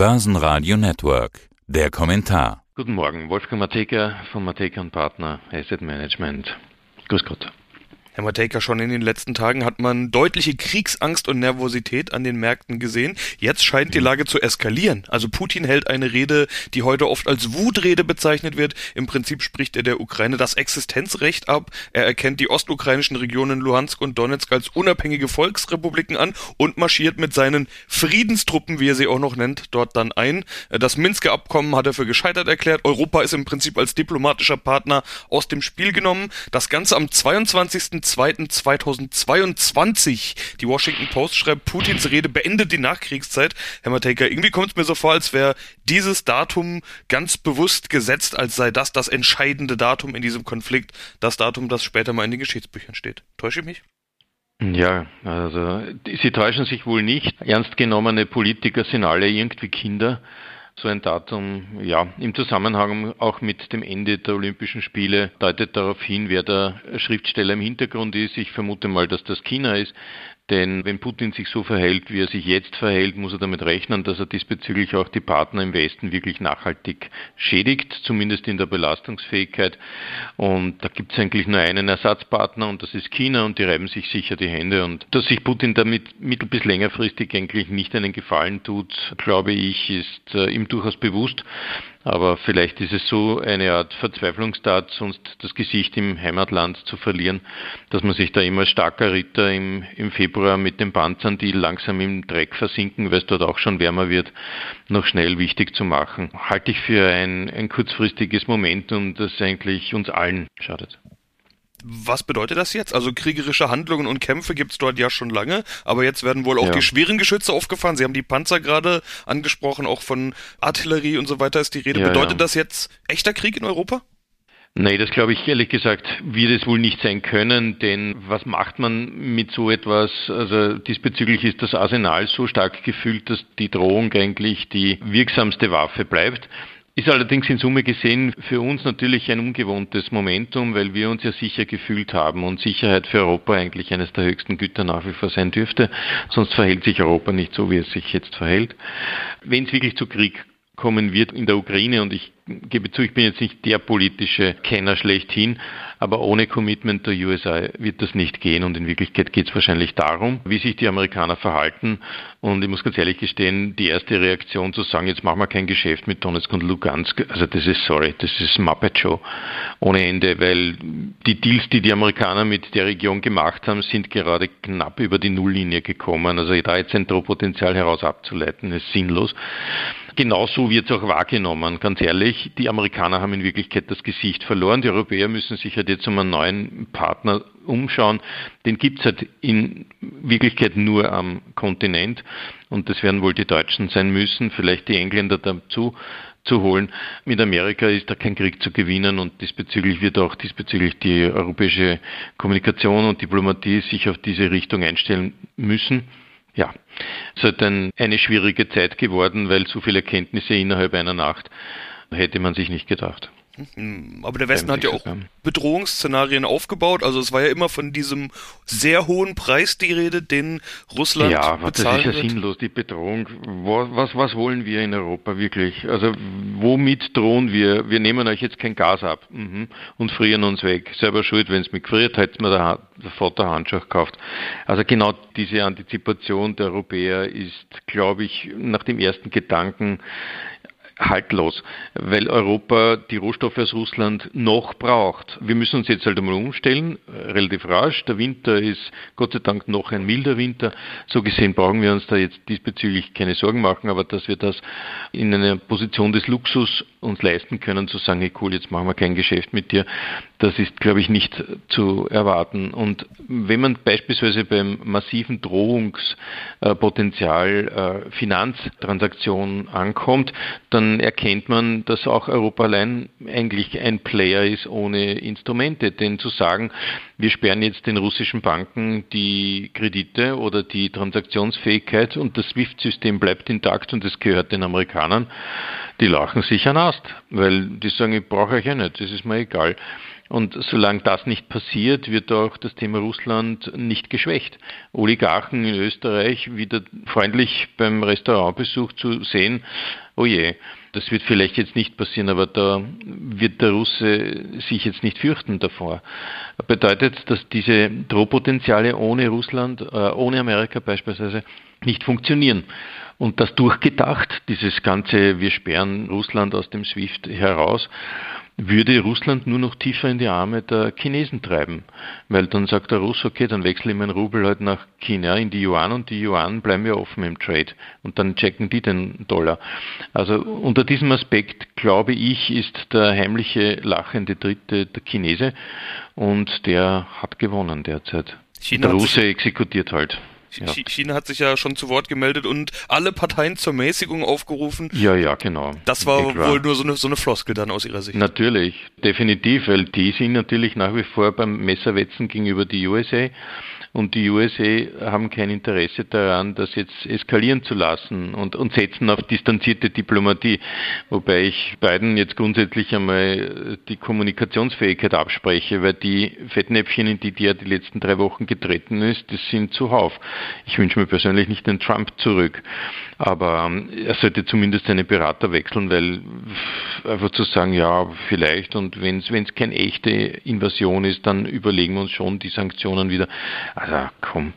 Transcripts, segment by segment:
Börsenradio Network. Der Kommentar. Guten Morgen, Wolfgang Mateka von Mateka Partner Asset Management. Grüß Gott. Herr Matejka, schon in den letzten Tagen hat man deutliche Kriegsangst und Nervosität an den Märkten gesehen. Jetzt scheint die Lage zu eskalieren. Also Putin hält eine Rede, die heute oft als Wutrede bezeichnet wird. Im Prinzip spricht er der Ukraine das Existenzrecht ab. Er erkennt die ostukrainischen Regionen Luhansk und Donetsk als unabhängige Volksrepubliken an und marschiert mit seinen Friedenstruppen, wie er sie auch noch nennt, dort dann ein. Das Minsker Abkommen hat er für gescheitert erklärt. Europa ist im Prinzip als diplomatischer Partner aus dem Spiel genommen. Das Ganze am 22. 2.2.2022. Die Washington Post schreibt, Putins Rede beendet die Nachkriegszeit. Herr Matejka, irgendwie kommt es mir so vor, als wäre dieses Datum ganz bewusst gesetzt, als sei das das entscheidende Datum in diesem Konflikt, das Datum, das später mal in den Geschichtsbüchern steht. Täusche ich mich? Ja, also Sie täuschen sich wohl nicht. Ernst genommene Politiker sind alle irgendwie Kinder so ein Datum, ja, im Zusammenhang auch mit dem Ende der Olympischen Spiele deutet darauf hin, wer der Schriftsteller im Hintergrund ist. Ich vermute mal, dass das China ist. Denn wenn Putin sich so verhält, wie er sich jetzt verhält, muss er damit rechnen, dass er diesbezüglich auch die Partner im Westen wirklich nachhaltig schädigt, zumindest in der Belastungsfähigkeit. Und da gibt es eigentlich nur einen Ersatzpartner und das ist China und die reiben sich sicher die Hände. Und dass sich Putin damit mittel- bis längerfristig eigentlich nicht einen Gefallen tut, glaube ich, ist äh, ihm durchaus bewusst. Aber vielleicht ist es so eine Art Verzweiflungstat, sonst das Gesicht im Heimatland zu verlieren, dass man sich da immer starker Ritter im, im Februar mit den Panzern, die langsam im Dreck versinken, weil es dort auch schon wärmer wird, noch schnell wichtig zu machen. Halte ich für ein, ein kurzfristiges Momentum, das eigentlich uns allen schadet. Was bedeutet das jetzt? Also kriegerische Handlungen und Kämpfe gibt es dort ja schon lange, aber jetzt werden wohl auch ja. die schweren Geschütze aufgefahren. Sie haben die Panzer gerade angesprochen, auch von Artillerie und so weiter ist die Rede. Ja, bedeutet ja. das jetzt echter Krieg in Europa? Nein, das glaube ich ehrlich gesagt, wird es wohl nicht sein können, denn was macht man mit so etwas? Also diesbezüglich ist das Arsenal so stark gefüllt, dass die Drohung eigentlich die wirksamste Waffe bleibt. Ist allerdings in Summe gesehen für uns natürlich ein ungewohntes Momentum, weil wir uns ja sicher gefühlt haben und Sicherheit für Europa eigentlich eines der höchsten Güter nach wie vor sein dürfte. Sonst verhält sich Europa nicht so, wie es sich jetzt verhält. Wenn es wirklich zu Krieg kommen wird in der Ukraine. Und ich gebe zu, ich bin jetzt nicht der politische Kenner schlechthin, aber ohne Commitment der USA wird das nicht gehen. Und in Wirklichkeit geht es wahrscheinlich darum, wie sich die Amerikaner verhalten. Und ich muss ganz ehrlich gestehen, die erste Reaktion zu sagen, jetzt machen wir kein Geschäft mit Donetsk und Lugansk, also das ist, sorry, das ist Muppet Show ohne Ende, weil die Deals, die die Amerikaner mit der Region gemacht haben, sind gerade knapp über die Nulllinie gekommen, also da jetzt ein Drohpotenzial heraus abzuleiten, ist sinnlos. Genauso wird es auch wahrgenommen, ganz ehrlich. Die Amerikaner haben in Wirklichkeit das Gesicht verloren. Die Europäer müssen sich halt jetzt um einen neuen Partner umschauen. Den gibt es halt in Wirklichkeit nur am Kontinent. Und das werden wohl die Deutschen sein müssen, vielleicht die Engländer dazu zu holen. Mit Amerika ist da kein Krieg zu gewinnen und diesbezüglich wird auch diesbezüglich die europäische Kommunikation und Diplomatie sich auf diese Richtung einstellen müssen. Ja, es halt ein, eine schwierige Zeit geworden, weil so viele Erkenntnisse innerhalb einer Nacht hätte man sich nicht gedacht. Mhm. Aber der Westen hat ja auch Bedrohungsszenarien aufgebaut. Also es war ja immer von diesem sehr hohen Preis die Rede, den Russland ja, bezahlt das ist ja sinnlos, die Bedrohung. Was, was wollen wir in Europa wirklich? Also womit drohen wir? Wir nehmen euch jetzt kein Gas ab mhm. und frieren uns weg. Selber schuld, wenn es mich gefriert, hätte mir der, der Vater Handschuhe gekauft. Also genau diese Antizipation der Europäer ist, glaube ich, nach dem ersten Gedanken haltlos, weil Europa die Rohstoffe aus Russland noch braucht. Wir müssen uns jetzt halt einmal umstellen, äh, relativ rasch. Der Winter ist Gott sei Dank noch ein milder Winter. So gesehen brauchen wir uns da jetzt diesbezüglich keine Sorgen machen, aber dass wir das in einer Position des Luxus uns leisten können, zu sagen, hey cool, jetzt machen wir kein Geschäft mit dir, das ist, glaube ich, nicht zu erwarten. Und wenn man beispielsweise beim massiven Drohungspotenzial äh, Finanztransaktionen ankommt, dann erkennt man, dass auch Europa allein eigentlich ein Player ist ohne Instrumente. Denn zu sagen, wir sperren jetzt den russischen Banken die Kredite oder die Transaktionsfähigkeit und das SWIFT-System bleibt intakt und es gehört den Amerikanern, die lachen sich an Ast, weil die sagen, ich brauche euch ja nicht, das ist mir egal. Und solange das nicht passiert, wird auch das Thema Russland nicht geschwächt. Oligarchen in Österreich wieder freundlich beim Restaurantbesuch zu sehen, oh je, das wird vielleicht jetzt nicht passieren, aber da wird der Russe sich jetzt nicht fürchten davor. Bedeutet, dass diese Drohpotenziale ohne Russland, äh, ohne Amerika beispielsweise nicht funktionieren. Und das durchgedacht, dieses ganze, wir sperren Russland aus dem SWIFT heraus, würde Russland nur noch tiefer in die Arme der Chinesen treiben. Weil dann sagt der Russ, okay, dann wechsle ich meinen Rubel halt nach China in die Yuan und die Yuan bleiben ja offen im Trade. Und dann checken die den Dollar. Also unter diesem Aspekt, glaube ich, ist der heimliche lachende Dritte der Chinese und der hat gewonnen derzeit. China der Russe exekutiert halt. Ja. China hat sich ja schon zu Wort gemeldet und alle Parteien zur Mäßigung aufgerufen. Ja, ja, genau. Das war wohl nur so eine, so eine Floskel dann aus Ihrer Sicht. Natürlich, definitiv, weil die sind natürlich nach wie vor beim Messerwetzen gegenüber die USA und die USA haben kein Interesse daran, das jetzt eskalieren zu lassen und, und setzen auf distanzierte Diplomatie. Wobei ich beiden jetzt grundsätzlich einmal die Kommunikationsfähigkeit abspreche, weil die Fettnäpfchen, in die der die letzten drei Wochen getreten ist, das sind zuhauf. Ich wünsche mir persönlich nicht den Trump zurück. Aber ähm, er sollte zumindest seine Berater wechseln, weil einfach zu sagen, ja, vielleicht und wenn es keine echte Invasion ist, dann überlegen wir uns schon die Sanktionen wieder. Also komm.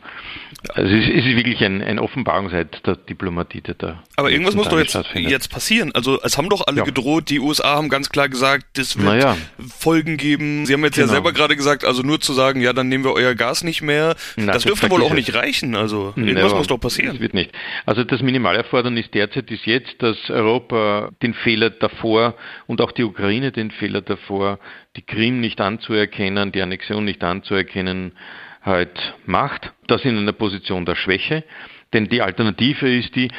Also es, ist, wirklich ein, ein Offenbarungseid der Diplomatie, der da. Aber irgendwas muss doch jetzt, jetzt passieren. Also es haben doch alle ja. gedroht, die USA haben ganz klar gesagt, das wird naja. Folgen geben. Sie haben jetzt genau. ja selber gerade gesagt, also nur zu sagen, ja, dann nehmen wir euer Gas nicht mehr, Na, das dürfte wohl auch nicht reichen. Also irgendwas Never. muss doch passieren. Das wird nicht. Also das Minimalerfordernis derzeit ist jetzt, dass Europa den Fehler davor und auch die Ukraine den Fehler davor, die Krim nicht anzuerkennen, die Annexion nicht anzuerkennen, halt macht. Das in einer Position der Schwäche. Denn die Alternative ist die,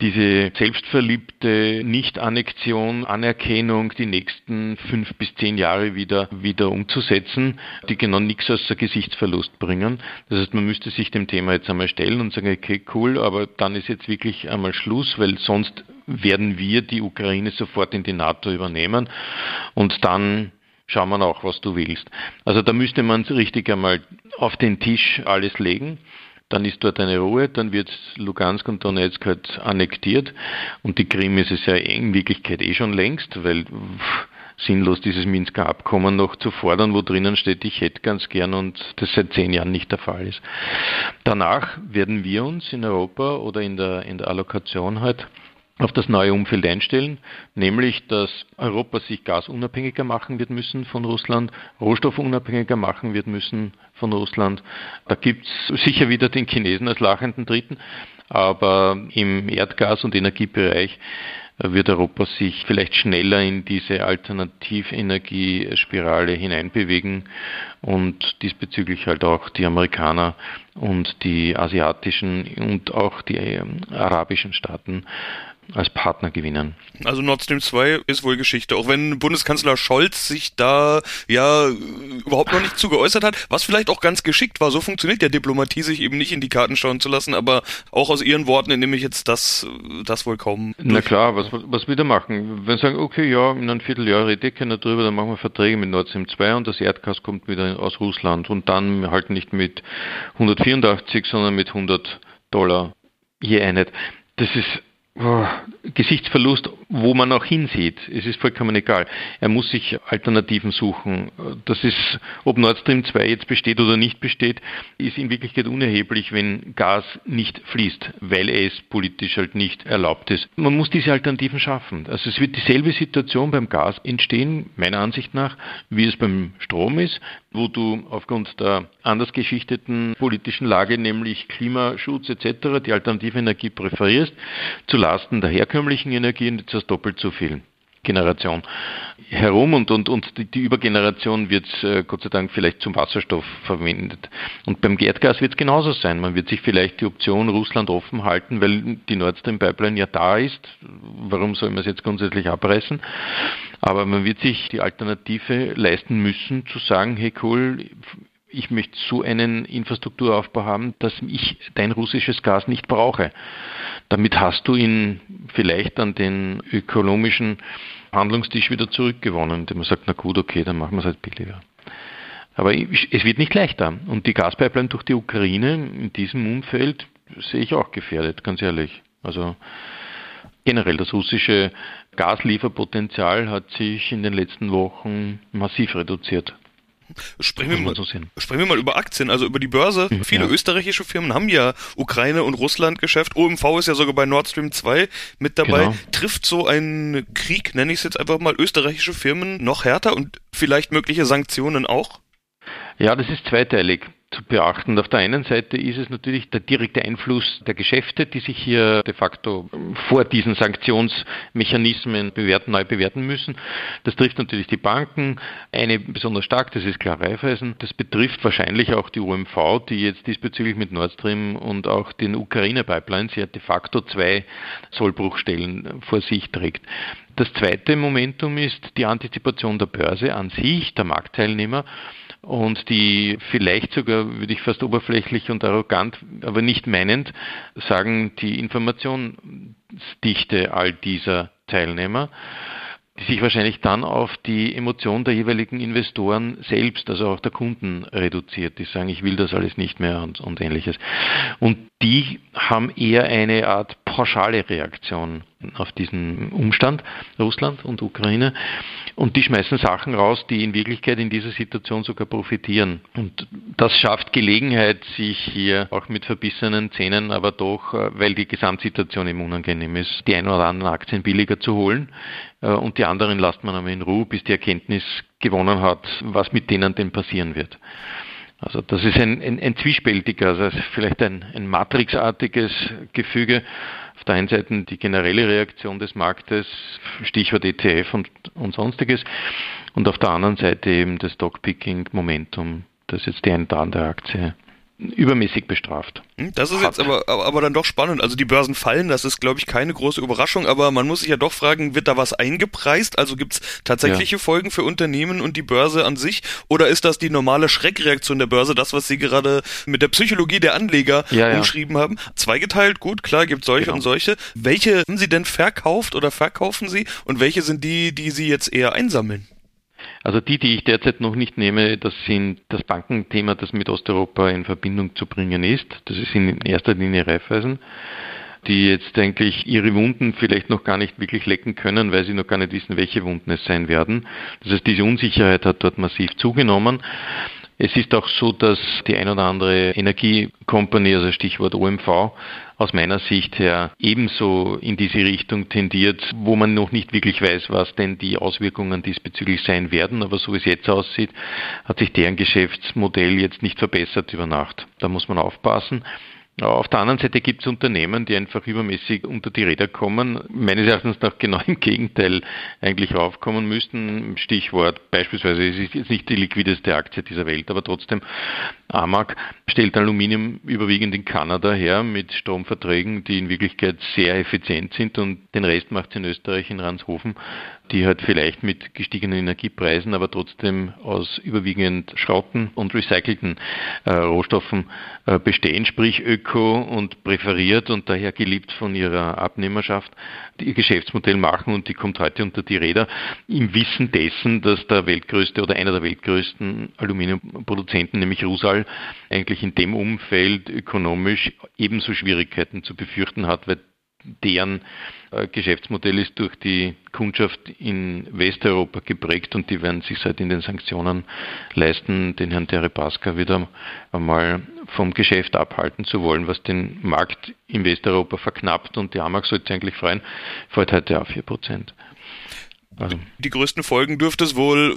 diese selbstverliebte Nicht-Annexion, Anerkennung die nächsten fünf bis zehn Jahre wieder, wieder umzusetzen, die genau nichts außer Gesichtsverlust bringen. Das heißt, man müsste sich dem Thema jetzt einmal stellen und sagen, okay, cool, aber dann ist jetzt wirklich einmal Schluss, weil sonst werden wir die Ukraine sofort in die NATO übernehmen und dann schauen wir auch, was du willst. Also da müsste man richtig einmal auf den Tisch alles legen. Dann ist dort eine Ruhe, dann wird Lugansk und Donetsk halt annektiert und die Krim ist es ja in Wirklichkeit eh schon längst, weil pff, sinnlos dieses Minsker Abkommen noch zu fordern, wo drinnen steht, ich hätte ganz gern und das seit zehn Jahren nicht der Fall ist. Danach werden wir uns in Europa oder in der, in der Allokation halt auf das neue Umfeld einstellen, nämlich dass Europa sich gasunabhängiger machen wird müssen von Russland, rohstoffunabhängiger machen wird müssen von Russland. Da gibt es sicher wieder den Chinesen als lachenden Dritten, aber im Erdgas- und Energiebereich wird Europa sich vielleicht schneller in diese Alternativenergiespirale hineinbewegen und diesbezüglich halt auch die Amerikaner und die asiatischen und auch die ähm, arabischen Staaten als Partner gewinnen. Also Nord Stream 2 ist wohl Geschichte, auch wenn Bundeskanzler Scholz sich da ja überhaupt noch nicht zu geäußert hat, was vielleicht auch ganz geschickt war. So funktioniert ja Diplomatie, sich eben nicht in die Karten schauen zu lassen, aber auch aus Ihren Worten entnehme ich jetzt das, das wohl kaum. Durch. Na klar, was, was wieder machen? Wenn Sie sagen, okay, ja, in einem Vierteljahr rede ich keiner drüber, dann machen wir Verträge mit Nord Stream 2 und das Erdgas kommt wieder aus Russland und dann halt nicht mit 184, sondern mit 100 Dollar je Einheit. Das ist Gesichtsverlust, wo man auch hinsieht. Es ist vollkommen egal. Er muss sich Alternativen suchen. Das ist, ob Nord Stream 2 jetzt besteht oder nicht besteht, ist in Wirklichkeit unerheblich, wenn Gas nicht fließt, weil es politisch halt nicht erlaubt ist. Man muss diese Alternativen schaffen. Also es wird dieselbe Situation beim Gas entstehen, meiner Ansicht nach, wie es beim Strom ist, wo du aufgrund der anders geschichteten politischen Lage, nämlich Klimaschutz etc., die alternative Energie präferierst, zu Lasten der herkömmlichen Energie und jetzt hast doppelt so viel. Generation herum und, und, und die, Übergeneration wird äh, Gott sei Dank vielleicht zum Wasserstoff verwendet. Und beim Erdgas wird es genauso sein. Man wird sich vielleicht die Option Russland offen halten, weil die Nord Stream Pipeline ja da ist. Warum soll man es jetzt grundsätzlich abreißen? Aber man wird sich die Alternative leisten müssen, zu sagen, hey cool, ich möchte so einen Infrastrukturaufbau haben, dass ich dein russisches Gas nicht brauche. Damit hast du ihn vielleicht an den ökonomischen Handlungstisch wieder zurückgewonnen, indem man sagt, na gut, okay, dann machen wir es halt billiger. Aber es wird nicht leichter. Und die Gaspipeline durch die Ukraine in diesem Umfeld sehe ich auch gefährdet, ganz ehrlich. Also generell das russische Gaslieferpotenzial hat sich in den letzten Wochen massiv reduziert. Sprechen wir, mal, sprechen wir mal über Aktien, also über die Börse. Mhm, Viele ja. österreichische Firmen haben ja Ukraine und Russland Geschäft. OMV ist ja sogar bei Nord Stream 2 mit dabei. Genau. Trifft so ein Krieg, nenne ich es jetzt einfach mal, österreichische Firmen noch härter und vielleicht mögliche Sanktionen auch? Ja, das ist zweiteilig zu beachten. Auf der einen Seite ist es natürlich der direkte Einfluss der Geschäfte, die sich hier de facto vor diesen Sanktionsmechanismen bewerten, neu bewerten müssen. Das trifft natürlich die Banken, eine besonders stark, das ist klar Raiffeisen. Das betrifft wahrscheinlich auch die UMV, die jetzt diesbezüglich mit Nord Stream und auch den Ukraine-Pipelines ja de facto zwei Sollbruchstellen vor sich trägt. Das zweite Momentum ist die Antizipation der Börse an sich, der Marktteilnehmer und die vielleicht sogar, würde ich fast oberflächlich und arrogant, aber nicht meinend, sagen, die Informationsdichte all dieser Teilnehmer die sich wahrscheinlich dann auf die Emotion der jeweiligen Investoren selbst, also auch der Kunden reduziert, die sagen, ich will das alles nicht mehr und, und ähnliches. Und die haben eher eine Art pauschale Reaktion auf diesen Umstand, Russland und Ukraine. Und die schmeißen Sachen raus, die in Wirklichkeit in dieser Situation sogar profitieren. Und das schafft Gelegenheit, sich hier auch mit verbissenen Zähnen, aber doch, äh, weil die Gesamtsituation eben unangenehm ist, die ein oder anderen Aktien billiger zu holen. Äh, und die anderen lasst man aber in Ruhe, bis die Erkenntnis gewonnen hat, was mit denen denn passieren wird. Also das ist ein, ein, ein zwiespältiger, also vielleicht ein, ein matrixartiges Gefüge. Auf der einen Seite die generelle Reaktion des Marktes, Stichwort ETF und, und sonstiges, und auf der anderen Seite eben das Stockpicking-Momentum, das jetzt die eine oder andere Aktie übermäßig bestraft. Hm, das ist jetzt aber, aber dann doch spannend. Also die Börsen fallen, das ist, glaube ich, keine große Überraschung, aber man muss sich ja doch fragen, wird da was eingepreist? Also gibt es tatsächliche ja. Folgen für Unternehmen und die Börse an sich? Oder ist das die normale Schreckreaktion der Börse, das, was Sie gerade mit der Psychologie der Anleger ja, umschrieben ja. haben? Zweigeteilt, gut, klar, gibt solche genau. und solche. Welche haben Sie denn verkauft oder verkaufen Sie und welche sind die, die Sie jetzt eher einsammeln? Also die, die ich derzeit noch nicht nehme, das sind das Bankenthema, das mit Osteuropa in Verbindung zu bringen ist. Das ist in erster Linie Raiffeisen, die jetzt eigentlich ihre Wunden vielleicht noch gar nicht wirklich lecken können, weil sie noch gar nicht wissen, welche Wunden es sein werden. Das heißt, diese Unsicherheit hat dort massiv zugenommen. Es ist auch so, dass die ein oder andere Energiekompanie, also Stichwort OMV, aus meiner Sicht her ebenso in diese Richtung tendiert, wo man noch nicht wirklich weiß, was denn die Auswirkungen diesbezüglich sein werden. Aber so wie es jetzt aussieht, hat sich deren Geschäftsmodell jetzt nicht verbessert über Nacht. Da muss man aufpassen. Auf der anderen Seite gibt es Unternehmen, die einfach übermäßig unter die Räder kommen, meines Erachtens nach genau im Gegenteil eigentlich raufkommen müssten. Stichwort beispielsweise, es ist jetzt nicht die liquideste Aktie dieser Welt, aber trotzdem, AMAG stellt Aluminium überwiegend in Kanada her mit Stromverträgen, die in Wirklichkeit sehr effizient sind und den Rest macht es in Österreich in Ranshofen die halt vielleicht mit gestiegenen Energiepreisen, aber trotzdem aus überwiegend Schrotten und recycelten äh, Rohstoffen äh, bestehen, sprich öko und präferiert und daher geliebt von ihrer Abnehmerschaft, ihr Geschäftsmodell machen und die kommt heute unter die Räder im Wissen dessen, dass der weltgrößte oder einer der weltgrößten Aluminiumproduzenten, nämlich Rusal, eigentlich in dem Umfeld ökonomisch ebenso Schwierigkeiten zu befürchten hat, weil deren äh, Geschäftsmodell ist durch die Kundschaft in Westeuropa geprägt und die werden sich seit in den Sanktionen leisten, den Herrn Deripaska wieder einmal vom Geschäft abhalten zu wollen, was den Markt in Westeuropa verknappt und die AMAG sollte eigentlich freuen, fällt heute auf 4%. Also. Die größten Folgen dürfte es wohl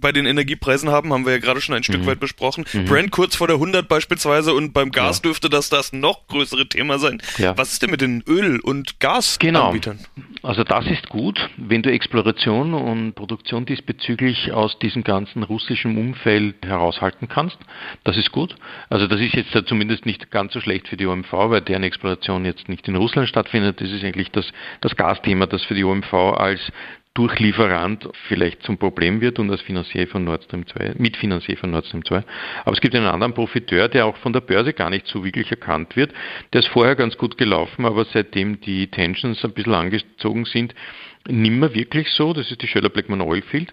bei den Energiepreisen haben, haben wir ja gerade schon ein Stück mhm. weit besprochen. Mhm. Brand kurz vor der 100 beispielsweise und beim Gas ja. dürfte das das noch größere Thema sein. Ja. Was ist denn mit den Öl- und Gasanbietern? Genau. Also das ist gut, wenn du Exploration und Produktion diesbezüglich aus diesem ganzen russischen Umfeld heraushalten kannst. Das ist gut. Also das ist jetzt zumindest nicht ganz so schlecht für die OMV, weil deren Exploration jetzt nicht in Russland stattfindet. Das ist eigentlich das, das Gasthema, das für die OMV als Durchlieferant vielleicht zum Problem wird und als Finanzier von Nord Stream 2, Mitfinanzier von Nord Stream 2. Aber es gibt einen anderen Profiteur, der auch von der Börse gar nicht so wirklich erkannt wird. Der ist vorher ganz gut gelaufen, aber seitdem die Tensions ein bisschen angezogen sind, nimmer wirklich so. Das ist die Schöller Blackman Oilfield.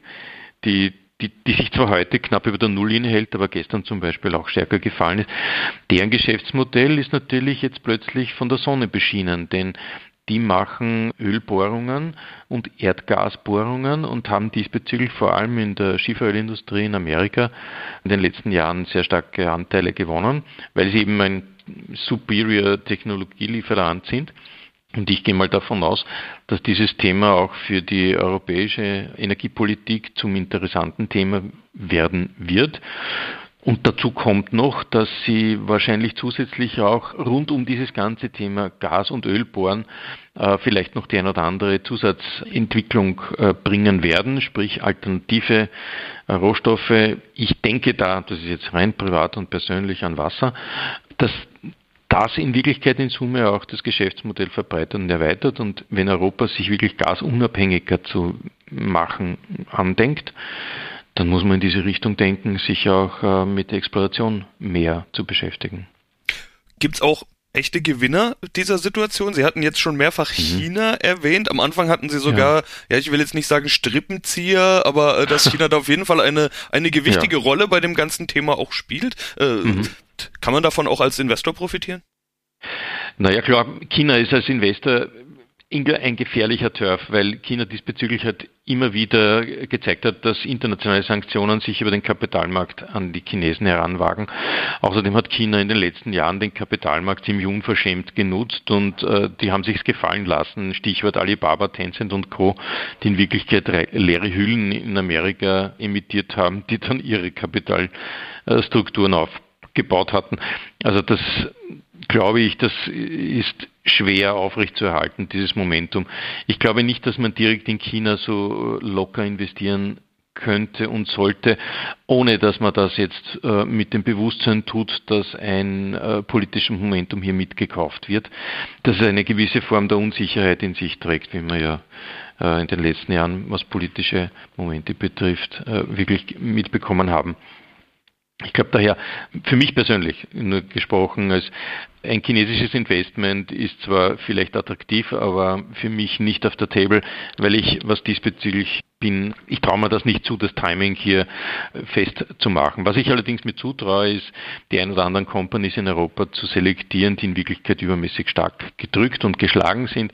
Die die, die sich zwar heute knapp über der Nulllinie hält, aber gestern zum Beispiel auch stärker gefallen ist. Deren Geschäftsmodell ist natürlich jetzt plötzlich von der Sonne beschienen, denn die machen Ölbohrungen und Erdgasbohrungen und haben diesbezüglich vor allem in der Schieferölindustrie in Amerika in den letzten Jahren sehr starke Anteile gewonnen, weil sie eben ein superior Technologielieferant sind. Und ich gehe mal davon aus, dass dieses Thema auch für die europäische Energiepolitik zum interessanten Thema werden wird. Und dazu kommt noch, dass sie wahrscheinlich zusätzlich auch rund um dieses ganze Thema Gas- und Ölbohren äh, vielleicht noch die ein oder andere Zusatzentwicklung äh, bringen werden, sprich alternative äh, Rohstoffe. Ich denke da, das ist jetzt rein privat und persönlich an Wasser, dass das in Wirklichkeit in Summe auch das Geschäftsmodell verbreitert und erweitert. Und wenn Europa sich wirklich gasunabhängiger zu machen andenkt, dann muss man in diese Richtung denken, sich auch äh, mit der Exploration mehr zu beschäftigen. Gibt es auch echte Gewinner dieser Situation? Sie hatten jetzt schon mehrfach mhm. China erwähnt. Am Anfang hatten Sie sogar, ja, ja ich will jetzt nicht sagen Strippenzieher, aber äh, dass China da auf jeden Fall eine, eine gewichtige ja. Rolle bei dem ganzen Thema auch spielt. Äh, mhm. Kann man davon auch als Investor profitieren? Naja klar, China ist als Investor ein gefährlicher Turf, weil China diesbezüglich halt immer wieder gezeigt hat, dass internationale Sanktionen sich über den Kapitalmarkt an die Chinesen heranwagen. Außerdem hat China in den letzten Jahren den Kapitalmarkt ziemlich unverschämt genutzt und äh, die haben sich's gefallen lassen. Stichwort Alibaba, Tencent und Co., die in Wirklichkeit leere Hüllen in Amerika emittiert haben, die dann ihre Kapitalstrukturen aufgebaut hatten. Also das glaube ich, das ist schwer aufrechtzuerhalten, dieses Momentum. Ich glaube nicht, dass man direkt in China so locker investieren könnte und sollte, ohne dass man das jetzt äh, mit dem Bewusstsein tut, dass ein äh, politisches Momentum hier mitgekauft wird, dass es eine gewisse Form der Unsicherheit in sich trägt, wie wir ja äh, in den letzten Jahren, was politische Momente betrifft, äh, wirklich mitbekommen haben. Ich glaube daher, für mich persönlich nur gesprochen, als ein chinesisches Investment ist zwar vielleicht attraktiv, aber für mich nicht auf der Table, weil ich, was diesbezüglich bin, ich traue mir das nicht zu, das Timing hier festzumachen. Was ich allerdings mir zutraue, ist, die ein oder anderen Companies in Europa zu selektieren, die in Wirklichkeit übermäßig stark gedrückt und geschlagen sind,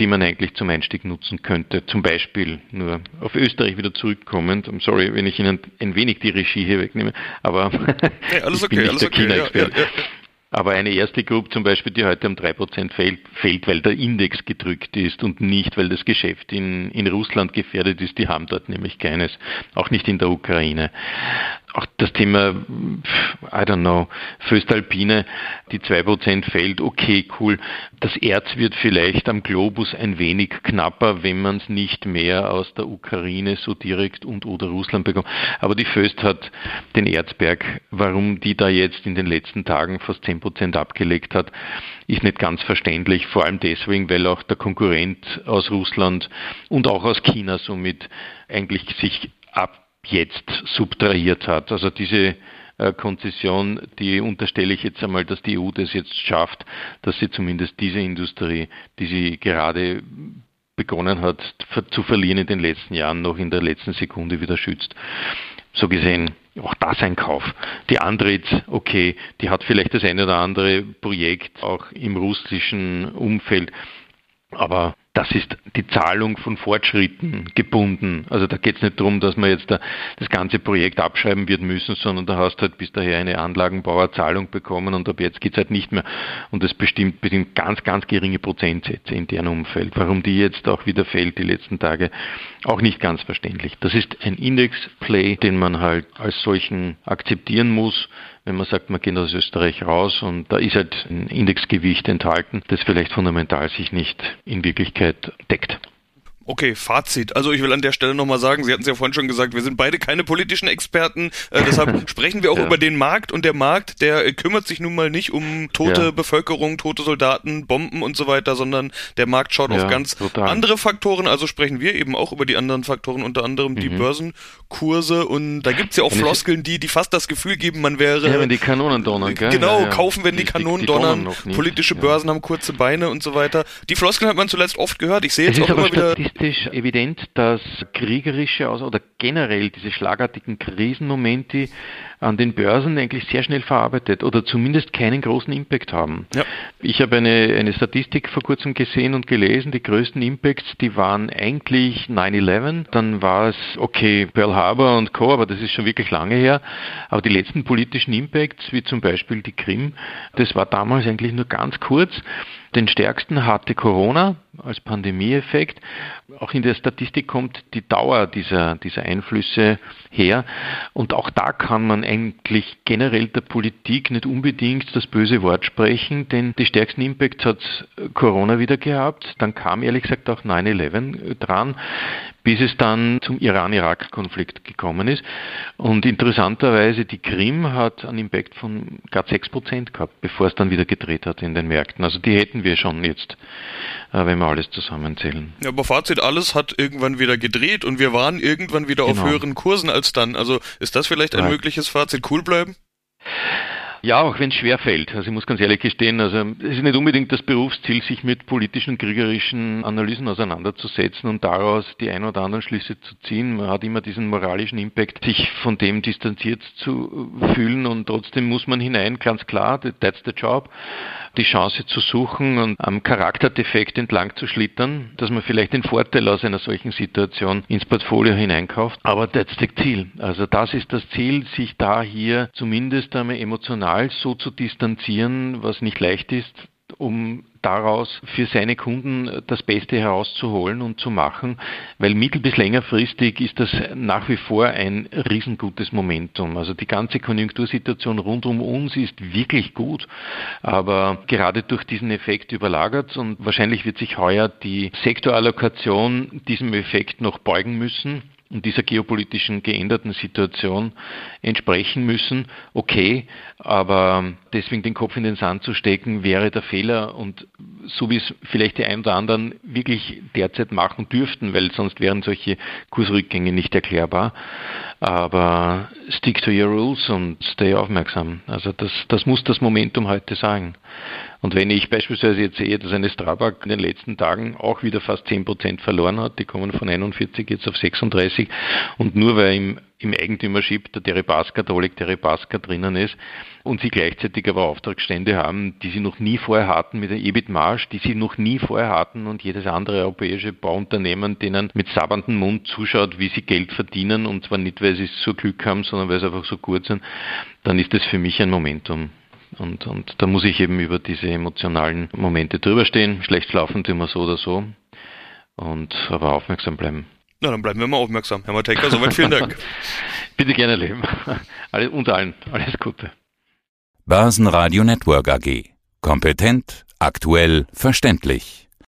die man eigentlich zum Einstieg nutzen könnte. Zum Beispiel nur auf Österreich wieder zurückkommend. I'm sorry, wenn ich Ihnen ein wenig die Regie hier wegnehme, aber alles ich bin okay, nicht der okay, China-Experte. Ja, ja. Aber eine erste Group zum Beispiel, die heute um drei Prozent fällt, fällt, weil der Index gedrückt ist und nicht, weil das Geschäft in, in Russland gefährdet ist, die haben dort nämlich keines, auch nicht in der Ukraine auch das Thema, I don't know, Föstalpine, die 2% fällt, okay, cool. Das Erz wird vielleicht am Globus ein wenig knapper, wenn man es nicht mehr aus der Ukraine so direkt und oder Russland bekommt. Aber die Föst hat den Erzberg, warum die da jetzt in den letzten Tagen fast 10% abgelegt hat, ist nicht ganz verständlich, vor allem deswegen, weil auch der Konkurrent aus Russland und auch aus China somit eigentlich sich ab jetzt subtrahiert hat. Also diese äh, Konzession, die unterstelle ich jetzt einmal, dass die EU das jetzt schafft, dass sie zumindest diese Industrie, die sie gerade begonnen hat zu verlieren in den letzten Jahren, noch in der letzten Sekunde wieder schützt. So gesehen, auch das ein Kauf. Die Andritz, okay, die hat vielleicht das eine oder andere Projekt auch im russischen Umfeld, aber das ist die Zahlung von Fortschritten gebunden. Also da geht es nicht darum, dass man jetzt da das ganze Projekt abschreiben wird müssen, sondern da hast halt bis daher eine Anlagenbauerzahlung bekommen und ab jetzt geht es halt nicht mehr. Und das bestimmt, bestimmt ganz, ganz geringe Prozentsätze in deren Umfeld. Warum die jetzt auch wieder fällt die letzten Tage, auch nicht ganz verständlich. Das ist ein Index-Play, den man halt als solchen akzeptieren muss wenn man sagt, man geht aus Österreich raus und da ist halt ein Indexgewicht enthalten, das vielleicht fundamental sich nicht in Wirklichkeit deckt. Okay, Fazit. Also ich will an der Stelle nochmal sagen, Sie hatten es ja vorhin schon gesagt, wir sind beide keine politischen Experten, äh, deshalb sprechen wir auch ja. über den Markt und der Markt, der äh, kümmert sich nun mal nicht um tote ja. Bevölkerung, tote Soldaten, Bomben und so weiter, sondern der Markt schaut ja, auf ganz total. andere Faktoren, also sprechen wir eben auch über die anderen Faktoren, unter anderem mhm. die Börsenkurse und da gibt's ja auch Floskeln, die, die fast das Gefühl geben, man wäre... Ja, wenn die Kanonen donnern, gell? Genau, kaufen, wenn die, die Kanonen die, donnern, politische Börsen haben kurze Beine und so weiter. Die Floskeln hat man zuletzt oft gehört, ich sehe jetzt auch immer wieder statistisch evident, dass kriegerische oder generell diese schlagartigen Krisenmomente an den Börsen eigentlich sehr schnell verarbeitet oder zumindest keinen großen Impact haben. Ja. Ich habe eine, eine Statistik vor kurzem gesehen und gelesen, die größten Impacts, die waren eigentlich 9-11, dann war es, okay, Pearl Harbor und Co., aber das ist schon wirklich lange her, aber die letzten politischen Impacts, wie zum Beispiel die Krim, das war damals eigentlich nur ganz kurz. Den stärksten hatte Corona als Pandemieeffekt. Auch in der Statistik kommt die Dauer dieser, dieser Einflüsse her. Und auch da kann man eigentlich generell der Politik nicht unbedingt das böse Wort sprechen, denn die stärksten Impacts hat Corona wieder gehabt. Dann kam ehrlich gesagt auch 9-11 dran bis es dann zum Iran-Irak-Konflikt gekommen ist. Und interessanterweise, die Krim hat einen Impact von gerade 6 Prozent gehabt, bevor es dann wieder gedreht hat in den Märkten. Also die hätten wir schon jetzt, äh, wenn wir alles zusammenzählen. Ja, aber Fazit, alles hat irgendwann wieder gedreht und wir waren irgendwann wieder genau. auf höheren Kursen als dann. Also ist das vielleicht ein ja. mögliches Fazit? Cool bleiben? Ja, auch wenn es schwer fällt. Also ich muss ganz ehrlich gestehen, also es ist nicht unbedingt das Berufsziel, sich mit politischen, kriegerischen Analysen auseinanderzusetzen und daraus die ein oder anderen Schlüsse zu ziehen. Man hat immer diesen moralischen Impact, sich von dem distanziert zu fühlen und trotzdem muss man hinein, ganz klar, that's the job die Chance zu suchen und am Charakterdefekt entlang zu schlittern, dass man vielleicht den Vorteil aus einer solchen Situation ins Portfolio hineinkauft. Aber das ist das Ziel. Also das ist das Ziel, sich da hier zumindest einmal emotional so zu distanzieren, was nicht leicht ist, um daraus für seine Kunden das Beste herauszuholen und zu machen, weil mittel- bis längerfristig ist das nach wie vor ein riesengutes Momentum. Also die ganze Konjunktursituation rund um uns ist wirklich gut, aber gerade durch diesen Effekt überlagert und wahrscheinlich wird sich heuer die Sektorallokation diesem Effekt noch beugen müssen und dieser geopolitischen geänderten Situation entsprechen müssen. Okay, aber deswegen den Kopf in den Sand zu stecken, wäre der Fehler und so wie es vielleicht die ein oder anderen wirklich derzeit machen dürften, weil sonst wären solche Kursrückgänge nicht erklärbar. Aber stick to your rules und stay aufmerksam. Also das, das muss das Momentum heute sagen. Und wenn ich beispielsweise jetzt sehe, dass eine Strabag in den letzten Tagen auch wieder fast 10% verloren hat, die kommen von 41 jetzt auf 36 und nur weil im, im Eigentümership der Deripaska, der Oleg Deripaska drinnen ist und sie gleichzeitig aber Auftragsstände haben, die sie noch nie vorher hatten mit der EBIT-Marge, die sie noch nie vorher hatten und jedes andere europäische Bauunternehmen denen mit sabberndem Mund zuschaut, wie sie Geld verdienen und zwar nicht, weil sie so Glück haben, sondern weil sie einfach so gut sind, dann ist das für mich ein Momentum. Und, und da muss ich eben über diese emotionalen Momente drüber stehen. Schlecht schlafen immer so oder so. Und aber aufmerksam bleiben. Na, dann bleiben wir mal aufmerksam. Herr Matejka, soweit vielen Dank. Bitte gerne leben. Alles, und allen alles Gute. Börsenradio Network AG. Kompetent, aktuell, verständlich.